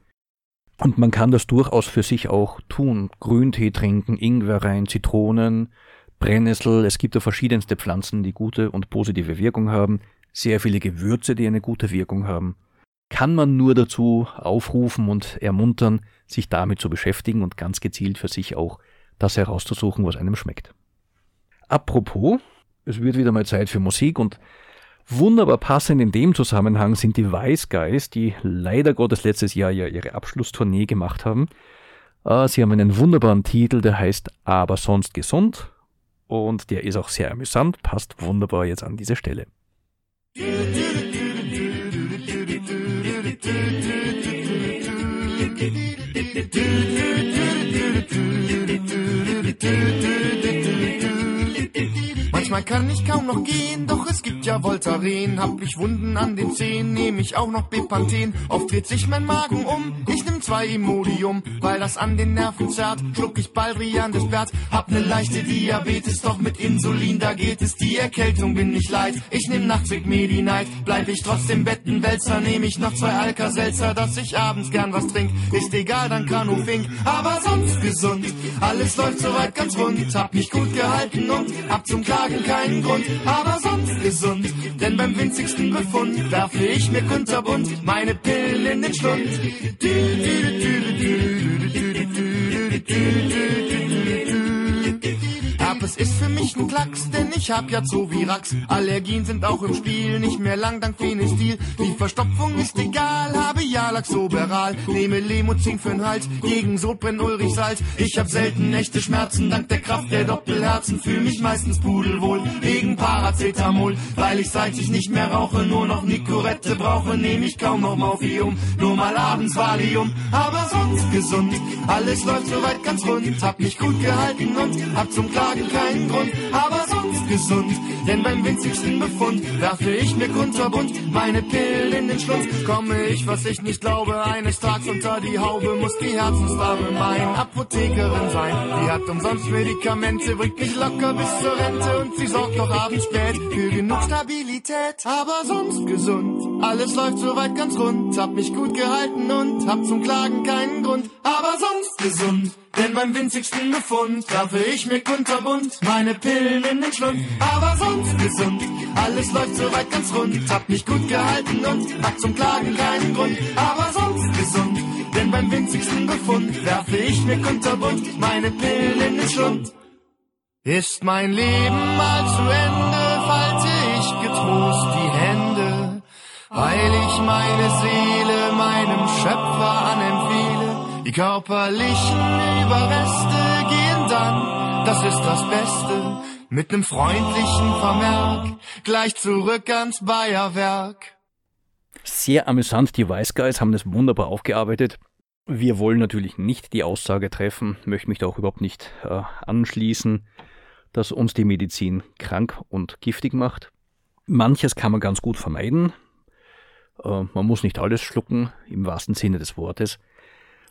Und man kann das durchaus für sich auch tun. Grüntee trinken, Ingwer rein, Zitronen, Brennnessel. Es gibt da verschiedenste Pflanzen, die gute und positive Wirkung haben. Sehr viele Gewürze, die eine gute Wirkung haben. Kann man nur dazu aufrufen und ermuntern, sich damit zu beschäftigen und ganz gezielt für sich auch das herauszusuchen, was einem schmeckt. Apropos, es wird wieder mal Zeit für Musik und Wunderbar passend in dem Zusammenhang sind die Wise Guys, die leider Gottes letztes Jahr ja ihre Abschlusstournee gemacht haben. Äh, sie haben einen wunderbaren Titel, der heißt Aber sonst gesund und der ist auch sehr amüsant, passt wunderbar jetzt an diese Stelle. Manchmal kann ich kaum noch gehen, doch es gibt ja Voltaren. Hab ich Wunden an den Zehen, nehm ich auch noch Bepanthen. Oft dreht sich mein Magen um, ich nimm zwei Imodium. Weil das an den Nerven zerrt, schluck ich Baldrian des Bert. Hab ne leichte Diabetes, doch mit Insulin, da geht es. Die Erkältung bin ich leid. Ich nehm Nachtzig Medi-Night, bleib ich trotzdem Bettenwälzer. Nehm ich noch zwei Alka-Seltzer, dass ich abends gern was trink. Ist egal, dann Kanu Fink, aber sonst gesund. Alles läuft soweit ganz rund, hab mich gut gehalten und hab zum Klagen keinen Grund, aber sonst gesund. Denn beim winzigsten Befund werfe ich mir kunterbunt meine Pillen in den Schlund. Dü, ist für mich ein Klacks, denn ich hab ja Zovirax. Allergien sind auch im Spiel, nicht mehr lang dank Phenestil. Die Verstopfung ist egal, habe ja Laxoberal. Nehme Lemozin für'n Hals, gegen Sodbrennen Ulrich Salz. Ich hab selten echte Schmerzen, dank der Kraft der Doppelherzen. Fühl mich meistens pudelwohl, wegen Paracetamol. Weil ich seit ich nicht mehr rauche, nur noch Nicorette brauche, nehme ich kaum noch Morphium. Nur mal abends Valium, aber sonst gesund. Alles läuft soweit ganz rund, hab mich gut gehalten und hab zum Klagen keinen Grund, aber sonst gesund. Denn beim winzigsten Befund werfe ich mir kunterbunt meine Pillen in den Schlund. Komme ich, was ich nicht glaube, eines Tages unter die Haube, muss die Herzensdame meine Apothekerin sein. Die hat umsonst Medikamente, bringt mich locker bis zur Rente und sie sorgt noch abends spät für genug Stabilität. Aber sonst gesund, alles läuft soweit ganz rund. Hab mich gut gehalten und hab zum Klagen keinen Grund, aber sonst gesund. Denn beim winzigsten Befund werfe ich mir kunterbunt meine Pillen in den Schlund. Aber sonst gesund, alles läuft soweit ganz rund. Hab mich gut gehalten und hab zum Klagen keinen Grund. Aber sonst gesund, denn beim winzigsten Befund werfe ich mir kunterbunt meine Pillen in den Schlund. Ist mein Leben mal zu Ende, falte ich getrost die Hände, weil ich meine Seele meinem Schöpfer anempfehle. Die körperlichen Überreste gehen dann, das ist das Beste, mit nem freundlichen Vermerk, gleich zurück ans Bayerwerk. Sehr amüsant, die Wise Guys haben das wunderbar aufgearbeitet. Wir wollen natürlich nicht die Aussage treffen, möchte mich da auch überhaupt nicht äh, anschließen, dass uns die Medizin krank und giftig macht. Manches kann man ganz gut vermeiden. Äh, man muss nicht alles schlucken, im wahrsten Sinne des Wortes.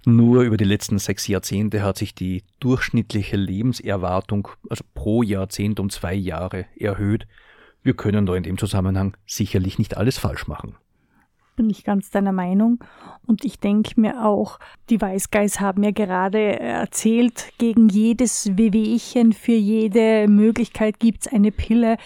Nur über die letzten sechs Jahrzehnte hat sich die durchschnittliche Lebenserwartung also pro Jahrzehnt um zwei Jahre erhöht. Wir können da in dem Zusammenhang sicherlich nicht alles falsch machen. Bin ich ganz deiner Meinung. Und ich denke mir auch, die Weißgeis haben ja gerade erzählt, gegen jedes Wehwehchen, für jede Möglichkeit gibt's eine Pille.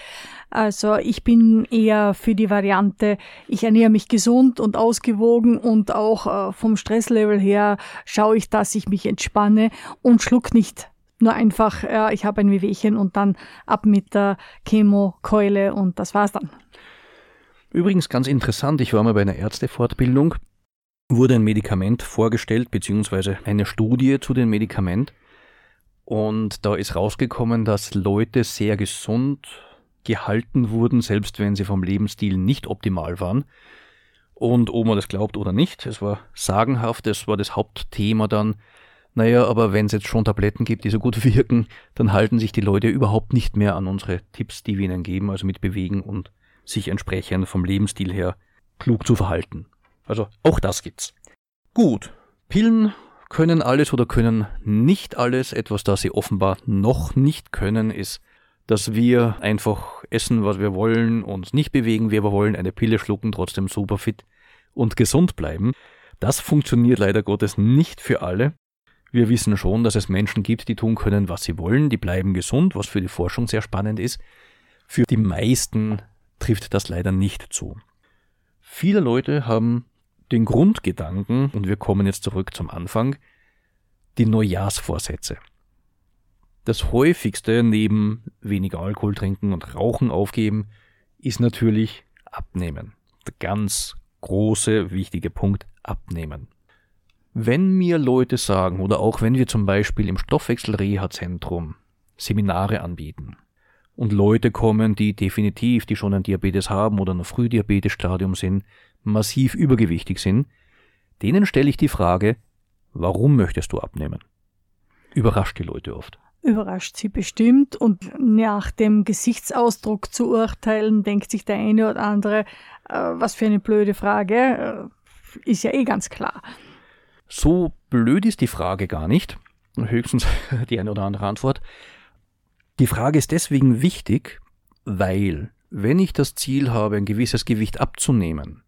Also ich bin eher für die Variante, ich ernähre mich gesund und ausgewogen und auch äh, vom Stresslevel her schaue ich, dass ich mich entspanne und schluck nicht nur einfach, äh, ich habe ein Wehwehchen und dann ab mit der Chemokeule und das war's dann. Übrigens ganz interessant, ich war mal bei einer Ärztefortbildung, wurde ein Medikament vorgestellt, beziehungsweise eine Studie zu dem Medikament. Und da ist rausgekommen, dass Leute sehr gesund gehalten wurden, selbst wenn sie vom Lebensstil nicht optimal waren. Und ob man das glaubt oder nicht, es war sagenhaft, es war das Hauptthema dann. Naja, aber wenn es jetzt schon Tabletten gibt, die so gut wirken, dann halten sich die Leute überhaupt nicht mehr an unsere Tipps, die wir ihnen geben, also mit Bewegen und sich entsprechend vom Lebensstil her klug zu verhalten. Also auch das gibt's. Gut, Pillen können alles oder können nicht alles. Etwas, das sie offenbar noch nicht können, ist, dass wir einfach essen, was wir wollen, uns nicht bewegen, wie wir wollen, eine Pille schlucken, trotzdem super fit und gesund bleiben. Das funktioniert leider Gottes nicht für alle. Wir wissen schon, dass es Menschen gibt, die tun können, was sie wollen, die bleiben gesund, was für die Forschung sehr spannend ist. Für die meisten trifft das leider nicht zu. Viele Leute haben den Grundgedanken, und wir kommen jetzt zurück zum Anfang, die Neujahrsvorsätze. Das häufigste neben weniger Alkohol trinken und Rauchen aufgeben ist natürlich abnehmen. Der ganz große, wichtige Punkt, abnehmen. Wenn mir Leute sagen, oder auch wenn wir zum Beispiel im Stoffwechselreha-Zentrum Seminare anbieten, und Leute kommen, die definitiv, die schon ein Diabetes haben oder ein Frühdiabetesstadium sind, massiv übergewichtig sind, denen stelle ich die Frage, warum möchtest du abnehmen? Überrascht die Leute oft. Überrascht sie bestimmt und nach dem Gesichtsausdruck zu urteilen, denkt sich der eine oder andere, äh, was für eine blöde Frage, äh, ist ja eh ganz klar. So blöd ist die Frage gar nicht, höchstens die eine oder andere Antwort. Die Frage ist deswegen wichtig, weil wenn ich das Ziel habe, ein gewisses Gewicht abzunehmen,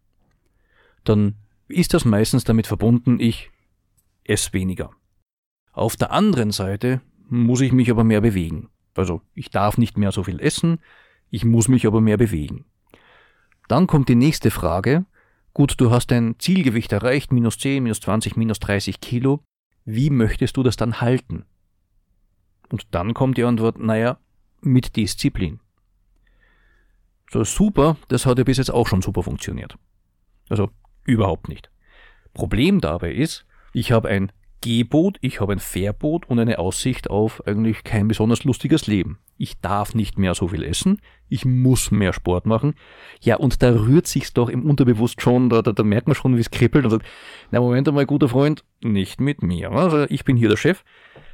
dann ist das meistens damit verbunden, ich esse weniger. Auf der anderen Seite muss ich mich aber mehr bewegen. Also ich darf nicht mehr so viel essen, ich muss mich aber mehr bewegen. Dann kommt die nächste Frage. Gut, du hast dein Zielgewicht erreicht, minus 10, minus 20, minus 30 Kilo. Wie möchtest du das dann halten? Und dann kommt die Antwort, naja, mit Disziplin. So super, das hat ja bis jetzt auch schon super funktioniert. Also überhaupt nicht. Problem dabei ist, ich habe ein Geboot, ich habe ein Verbot und eine Aussicht auf eigentlich kein besonders lustiges Leben. Ich darf nicht mehr so viel essen, ich muss mehr Sport machen. Ja, und da rührt sich's doch im Unterbewusst schon, da, da, da merkt man schon, wie es kribbelt und sagt, na Moment einmal, guter Freund, nicht mit mir. Also ich bin hier der Chef.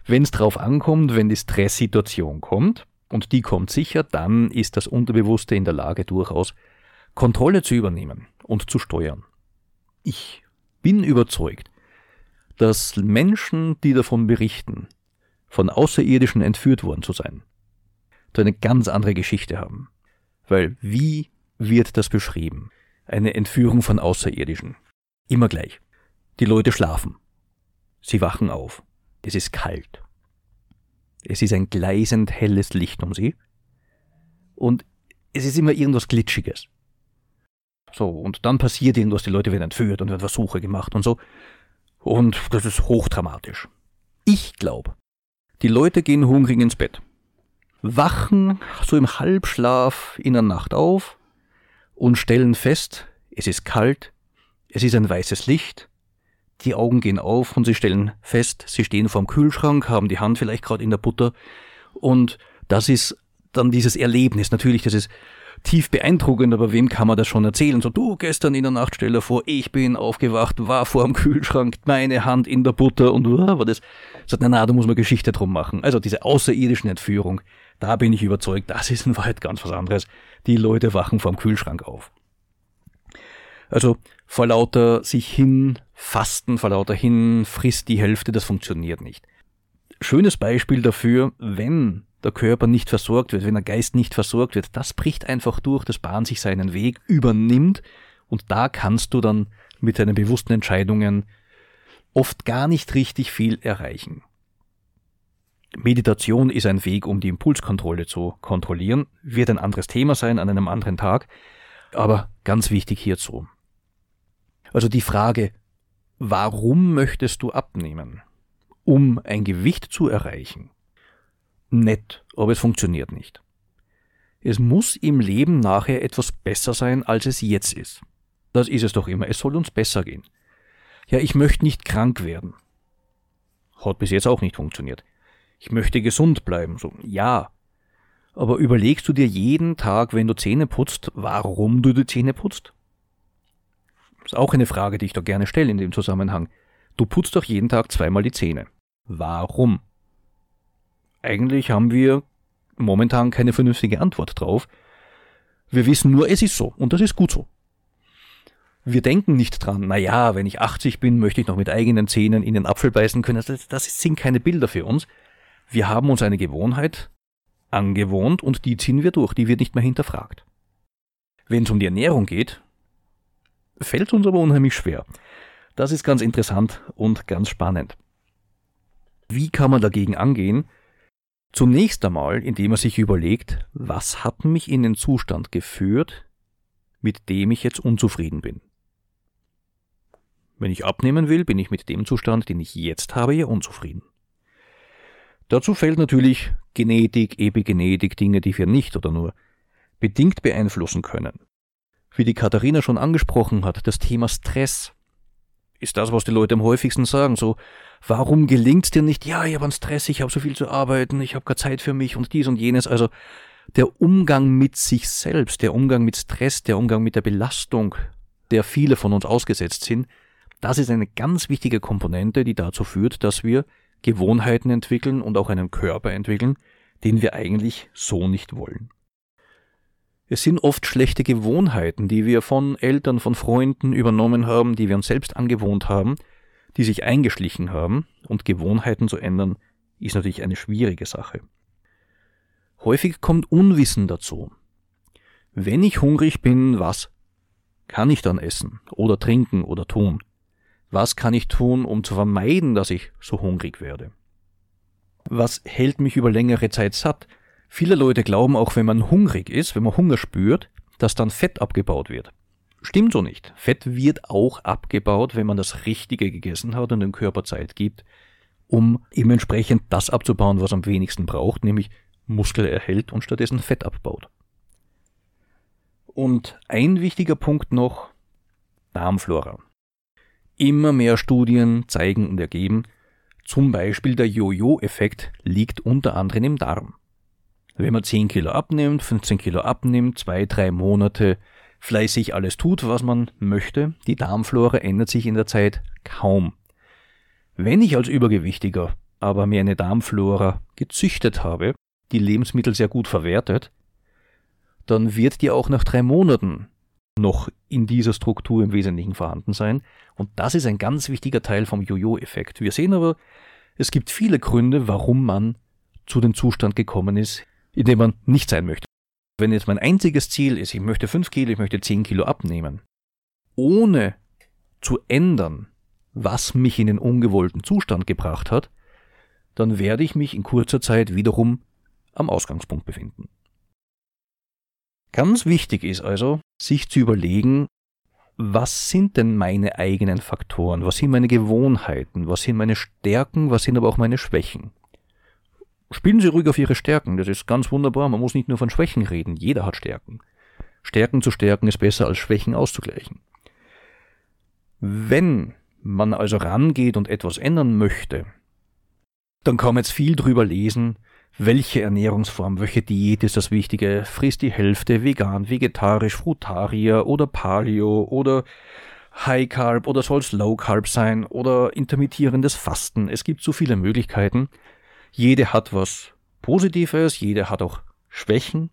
Wenn es drauf ankommt, wenn die Stresssituation kommt, und die kommt sicher, dann ist das Unterbewusste in der Lage durchaus Kontrolle zu übernehmen und zu steuern. Ich bin überzeugt, dass Menschen, die davon berichten, von Außerirdischen entführt worden zu sein, so eine ganz andere Geschichte haben. Weil wie wird das beschrieben? Eine Entführung von Außerirdischen. Immer gleich. Die Leute schlafen. Sie wachen auf. Es ist kalt. Es ist ein gleißend helles Licht um sie. Und es ist immer irgendwas Glitschiges. So, und dann passiert irgendwas, die Leute werden entführt und werden Versuche gemacht und so. Und das ist hochdramatisch. Ich glaube, die Leute gehen hungrig ins Bett, wachen so im Halbschlaf in der Nacht auf und stellen fest, es ist kalt, es ist ein weißes Licht, die Augen gehen auf und sie stellen fest, sie stehen vorm Kühlschrank, haben die Hand vielleicht gerade in der Butter und das ist dann dieses Erlebnis. Natürlich, das ist tief beeindruckend, aber wem kann man das schon erzählen? So, du gestern in der Nacht, stell dir vor, ich bin aufgewacht, war vor dem Kühlschrank, meine Hand in der Butter und uh, war das. Sagt, na, na, da muss man Geschichte drum machen. Also diese außerirdischen Entführung, da bin ich überzeugt, das ist in Wahrheit ganz was anderes. Die Leute wachen vorm Kühlschrank auf. Also vor lauter sich hin fasten, vor lauter hin frisst die Hälfte, das funktioniert nicht. Schönes Beispiel dafür, wenn der Körper nicht versorgt wird, wenn der Geist nicht versorgt wird, das bricht einfach durch, das bahnt sich seinen Weg, übernimmt und da kannst du dann mit deinen bewussten Entscheidungen oft gar nicht richtig viel erreichen. Meditation ist ein Weg, um die Impulskontrolle zu kontrollieren, wird ein anderes Thema sein an einem anderen Tag, aber ganz wichtig hierzu. Also die Frage, warum möchtest du abnehmen? Um ein Gewicht zu erreichen, nett, aber es funktioniert nicht. Es muss im Leben nachher etwas besser sein, als es jetzt ist. Das ist es doch immer. Es soll uns besser gehen. Ja, ich möchte nicht krank werden. Hat bis jetzt auch nicht funktioniert. Ich möchte gesund bleiben. So, ja. Aber überlegst du dir jeden Tag, wenn du Zähne putzt, warum du die Zähne putzt? Ist auch eine Frage, die ich da gerne stelle in dem Zusammenhang. Du putzt doch jeden Tag zweimal die Zähne. Warum? Eigentlich haben wir momentan keine vernünftige Antwort drauf. Wir wissen nur, es ist so und das ist gut so. Wir denken nicht dran, na ja, wenn ich 80 bin, möchte ich noch mit eigenen Zähnen in den Apfel beißen können. Das, das sind keine Bilder für uns. Wir haben uns eine Gewohnheit angewohnt und die ziehen wir durch, die wird nicht mehr hinterfragt. Wenn es um die Ernährung geht, fällt uns aber unheimlich schwer. Das ist ganz interessant und ganz spannend. Wie kann man dagegen angehen? Zunächst einmal, indem er sich überlegt, was hat mich in den Zustand geführt, mit dem ich jetzt unzufrieden bin. Wenn ich abnehmen will, bin ich mit dem Zustand, den ich jetzt habe, ja unzufrieden. Dazu fällt natürlich Genetik, Epigenetik, Dinge, die wir nicht oder nur bedingt beeinflussen können. Wie die Katharina schon angesprochen hat, das Thema Stress ist das, was die Leute am häufigsten sagen. So, warum gelingt's dir nicht? Ja, ich habe einen Stress, ich habe so viel zu arbeiten, ich habe keine Zeit für mich und dies und jenes. Also der Umgang mit sich selbst, der Umgang mit Stress, der Umgang mit der Belastung, der viele von uns ausgesetzt sind, das ist eine ganz wichtige Komponente, die dazu führt, dass wir Gewohnheiten entwickeln und auch einen Körper entwickeln, den wir eigentlich so nicht wollen. Es sind oft schlechte Gewohnheiten, die wir von Eltern, von Freunden übernommen haben, die wir uns selbst angewohnt haben, die sich eingeschlichen haben, und Gewohnheiten zu ändern, ist natürlich eine schwierige Sache. Häufig kommt Unwissen dazu. Wenn ich hungrig bin, was kann ich dann essen oder trinken oder tun? Was kann ich tun, um zu vermeiden, dass ich so hungrig werde? Was hält mich über längere Zeit satt? Viele Leute glauben auch, wenn man hungrig ist, wenn man Hunger spürt, dass dann Fett abgebaut wird. Stimmt so nicht. Fett wird auch abgebaut, wenn man das Richtige gegessen hat und dem Körper Zeit gibt, um eben entsprechend das abzubauen, was am wenigsten braucht, nämlich Muskel erhält und stattdessen Fett abbaut. Und ein wichtiger Punkt noch, Darmflora. Immer mehr Studien zeigen und ergeben, zum Beispiel der Jojo-Effekt liegt unter anderem im Darm. Wenn man 10 Kilo abnimmt, 15 Kilo abnimmt, zwei, drei Monate fleißig alles tut, was man möchte, die Darmflora ändert sich in der Zeit kaum. Wenn ich als Übergewichtiger aber mir eine Darmflora gezüchtet habe, die Lebensmittel sehr gut verwertet, dann wird die auch nach drei Monaten noch in dieser Struktur im Wesentlichen vorhanden sein. Und das ist ein ganz wichtiger Teil vom Jojo-Effekt. Wir sehen aber, es gibt viele Gründe, warum man zu dem Zustand gekommen ist, in dem man nicht sein möchte. Wenn jetzt mein einziges Ziel ist, ich möchte 5 Kilo, ich möchte 10 Kilo abnehmen, ohne zu ändern, was mich in den ungewollten Zustand gebracht hat, dann werde ich mich in kurzer Zeit wiederum am Ausgangspunkt befinden. Ganz wichtig ist also, sich zu überlegen, was sind denn meine eigenen Faktoren, was sind meine Gewohnheiten, was sind meine Stärken, was sind aber auch meine Schwächen. Spielen Sie ruhig auf Ihre Stärken, das ist ganz wunderbar, man muss nicht nur von Schwächen reden, jeder hat Stärken. Stärken zu stärken ist besser als Schwächen auszugleichen. Wenn man also rangeht und etwas ändern möchte, dann kann man jetzt viel drüber lesen, welche Ernährungsform, welche Diät ist das Wichtige? Frisst die Hälfte vegan, vegetarisch, Frutarier oder Paleo oder High Carb oder soll es Low Carb sein oder intermittierendes Fasten. Es gibt so viele Möglichkeiten. Jede hat was Positives, jede hat auch Schwächen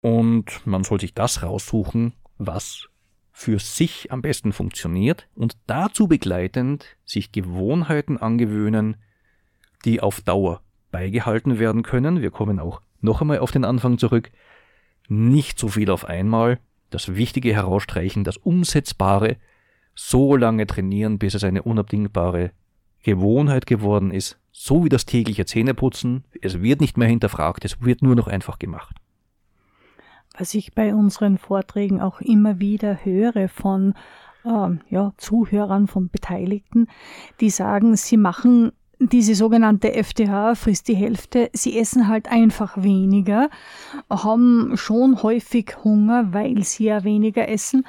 und man soll sich das raussuchen, was für sich am besten funktioniert und dazu begleitend sich Gewohnheiten angewöhnen, die auf Dauer beigehalten werden können. Wir kommen auch noch einmal auf den Anfang zurück. Nicht so viel auf einmal, das Wichtige herausstreichen, das Umsetzbare, so lange trainieren, bis es eine unabdingbare Gewohnheit geworden ist, so wie das tägliche Zähneputzen. Es wird nicht mehr hinterfragt, es wird nur noch einfach gemacht. Was ich bei unseren Vorträgen auch immer wieder höre von ähm, ja, Zuhörern, von Beteiligten, die sagen, sie machen diese sogenannte FTH frisst die Hälfte. Sie essen halt einfach weniger, haben schon häufig Hunger, weil sie ja weniger essen.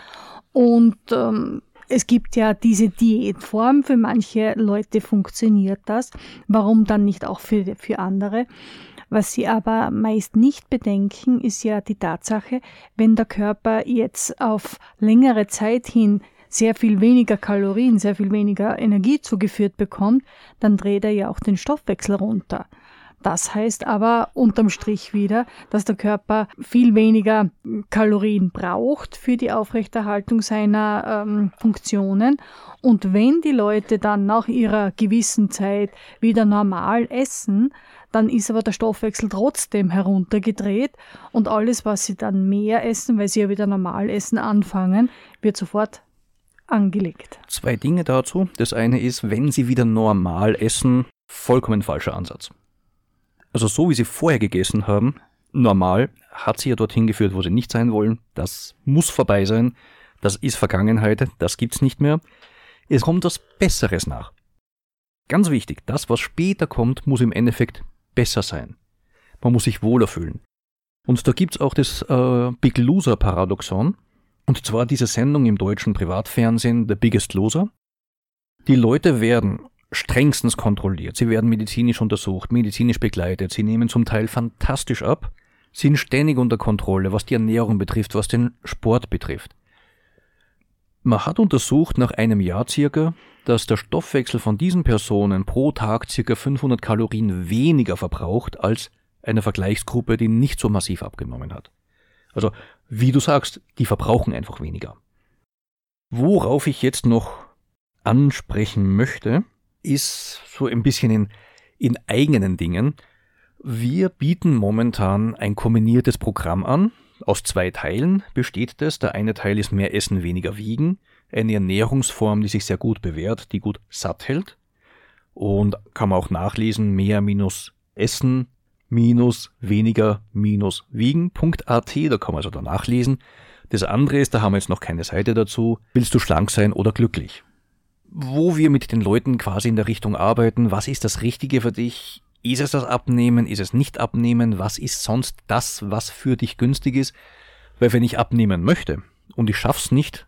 Und ähm, es gibt ja diese Diätform, für manche Leute funktioniert das. Warum dann nicht auch für, für andere? Was sie aber meist nicht bedenken, ist ja die Tatsache, wenn der Körper jetzt auf längere Zeit hin sehr viel weniger Kalorien, sehr viel weniger Energie zugeführt bekommt, dann dreht er ja auch den Stoffwechsel runter. Das heißt aber unterm Strich wieder, dass der Körper viel weniger Kalorien braucht für die Aufrechterhaltung seiner ähm, Funktionen. Und wenn die Leute dann nach ihrer gewissen Zeit wieder normal essen, dann ist aber der Stoffwechsel trotzdem heruntergedreht und alles, was sie dann mehr essen, weil sie ja wieder normal essen anfangen, wird sofort angelegt. Zwei Dinge dazu. Das eine ist, wenn Sie wieder normal essen, vollkommen falscher Ansatz. Also so wie Sie vorher gegessen haben, normal, hat Sie ja dorthin geführt, wo Sie nicht sein wollen. Das muss vorbei sein. Das ist Vergangenheit. Das gibt's nicht mehr. Es kommt was Besseres nach. Ganz wichtig, das, was später kommt, muss im Endeffekt besser sein. Man muss sich wohler fühlen. Und da gibt's auch das äh, Big Loser Paradoxon. Und zwar diese Sendung im deutschen Privatfernsehen The Biggest Loser. Die Leute werden strengstens kontrolliert, sie werden medizinisch untersucht, medizinisch begleitet, sie nehmen zum Teil fantastisch ab, sind ständig unter Kontrolle, was die Ernährung betrifft, was den Sport betrifft. Man hat untersucht nach einem Jahr circa, dass der Stoffwechsel von diesen Personen pro Tag circa 500 Kalorien weniger verbraucht als eine Vergleichsgruppe, die nicht so massiv abgenommen hat. Also, wie du sagst, die verbrauchen einfach weniger. Worauf ich jetzt noch ansprechen möchte, ist so ein bisschen in, in eigenen Dingen. Wir bieten momentan ein kombiniertes Programm an. Aus zwei Teilen besteht das. Der eine Teil ist mehr Essen, weniger Wiegen. Eine Ernährungsform, die sich sehr gut bewährt, die gut satt hält. Und kann man auch nachlesen, mehr minus Essen minus weniger minus wiegen.at. Da kann man also da nachlesen. Das andere ist, da haben wir jetzt noch keine Seite dazu. Willst du schlank sein oder glücklich? Wo wir mit den Leuten quasi in der Richtung arbeiten, was ist das Richtige für dich? Ist es das Abnehmen? Ist es nicht Abnehmen? Was ist sonst das, was für dich günstig ist? Weil wenn ich abnehmen möchte und ich schaff's nicht,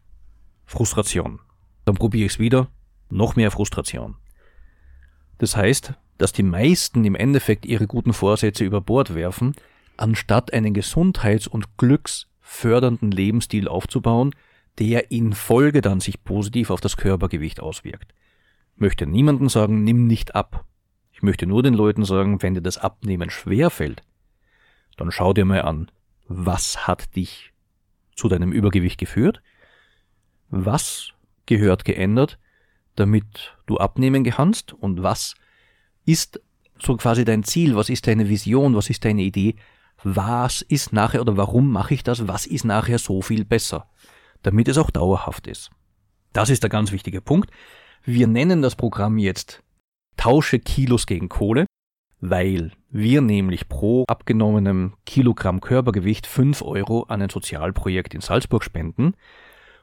Frustration. Dann probiere ich es wieder, noch mehr Frustration. Das heißt, dass die meisten im Endeffekt ihre guten Vorsätze über Bord werfen, anstatt einen gesundheits- und glücksfördernden Lebensstil aufzubauen, der in Folge dann sich positiv auf das Körpergewicht auswirkt. Ich möchte niemandem sagen, nimm nicht ab. Ich möchte nur den Leuten sagen, wenn dir das Abnehmen schwer fällt, dann schau dir mal an, was hat dich zu deinem Übergewicht geführt? Was gehört geändert, damit du abnehmen kannst? Und was ist so quasi dein Ziel? Was ist deine Vision? Was ist deine Idee? Was ist nachher oder warum mache ich das? Was ist nachher so viel besser? Damit es auch dauerhaft ist. Das ist der ganz wichtige Punkt. Wir nennen das Programm jetzt Tausche Kilos gegen Kohle, weil wir nämlich pro abgenommenem Kilogramm Körpergewicht 5 Euro an ein Sozialprojekt in Salzburg spenden.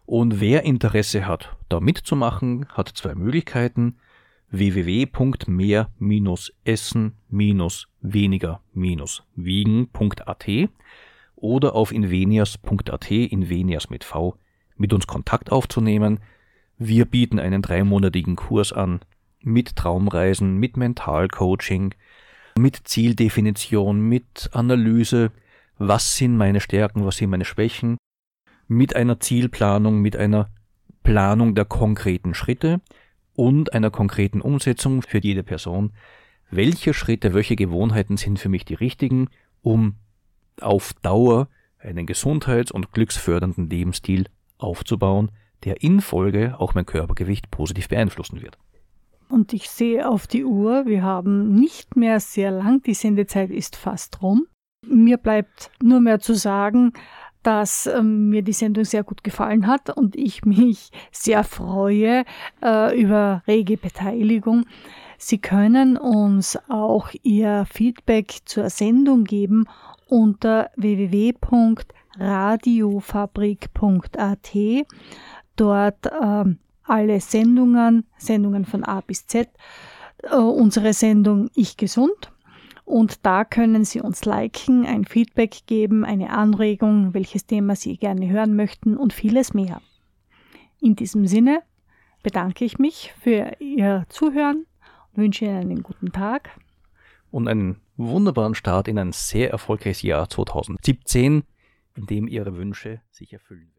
Und wer Interesse hat, da mitzumachen, hat zwei Möglichkeiten www.mehr-essen-weniger-wiegen.at oder auf invenias.at, invenias mit V, mit uns Kontakt aufzunehmen. Wir bieten einen dreimonatigen Kurs an mit Traumreisen, mit Mentalcoaching, mit Zieldefinition, mit Analyse, was sind meine Stärken, was sind meine Schwächen, mit einer Zielplanung, mit einer Planung der konkreten Schritte und einer konkreten Umsetzung für jede Person. Welche Schritte, welche Gewohnheiten sind für mich die richtigen, um auf Dauer einen gesundheits- und glücksfördernden Lebensstil aufzubauen, der in Folge auch mein Körpergewicht positiv beeinflussen wird. Und ich sehe auf die Uhr, wir haben nicht mehr sehr lang, die Sendezeit ist fast rum. Mir bleibt nur mehr zu sagen, dass ähm, mir die Sendung sehr gut gefallen hat und ich mich sehr freue äh, über rege Beteiligung. Sie können uns auch Ihr Feedback zur Sendung geben unter www.radiofabrik.at. Dort äh, alle Sendungen, Sendungen von A bis Z, äh, unsere Sendung Ich Gesund und da können Sie uns liken, ein Feedback geben, eine Anregung, welches Thema Sie gerne hören möchten und vieles mehr. In diesem Sinne bedanke ich mich für Ihr Zuhören und wünsche Ihnen einen guten Tag. Und einen wunderbaren Start in ein sehr erfolgreiches Jahr 2017, in dem Ihre Wünsche sich erfüllen.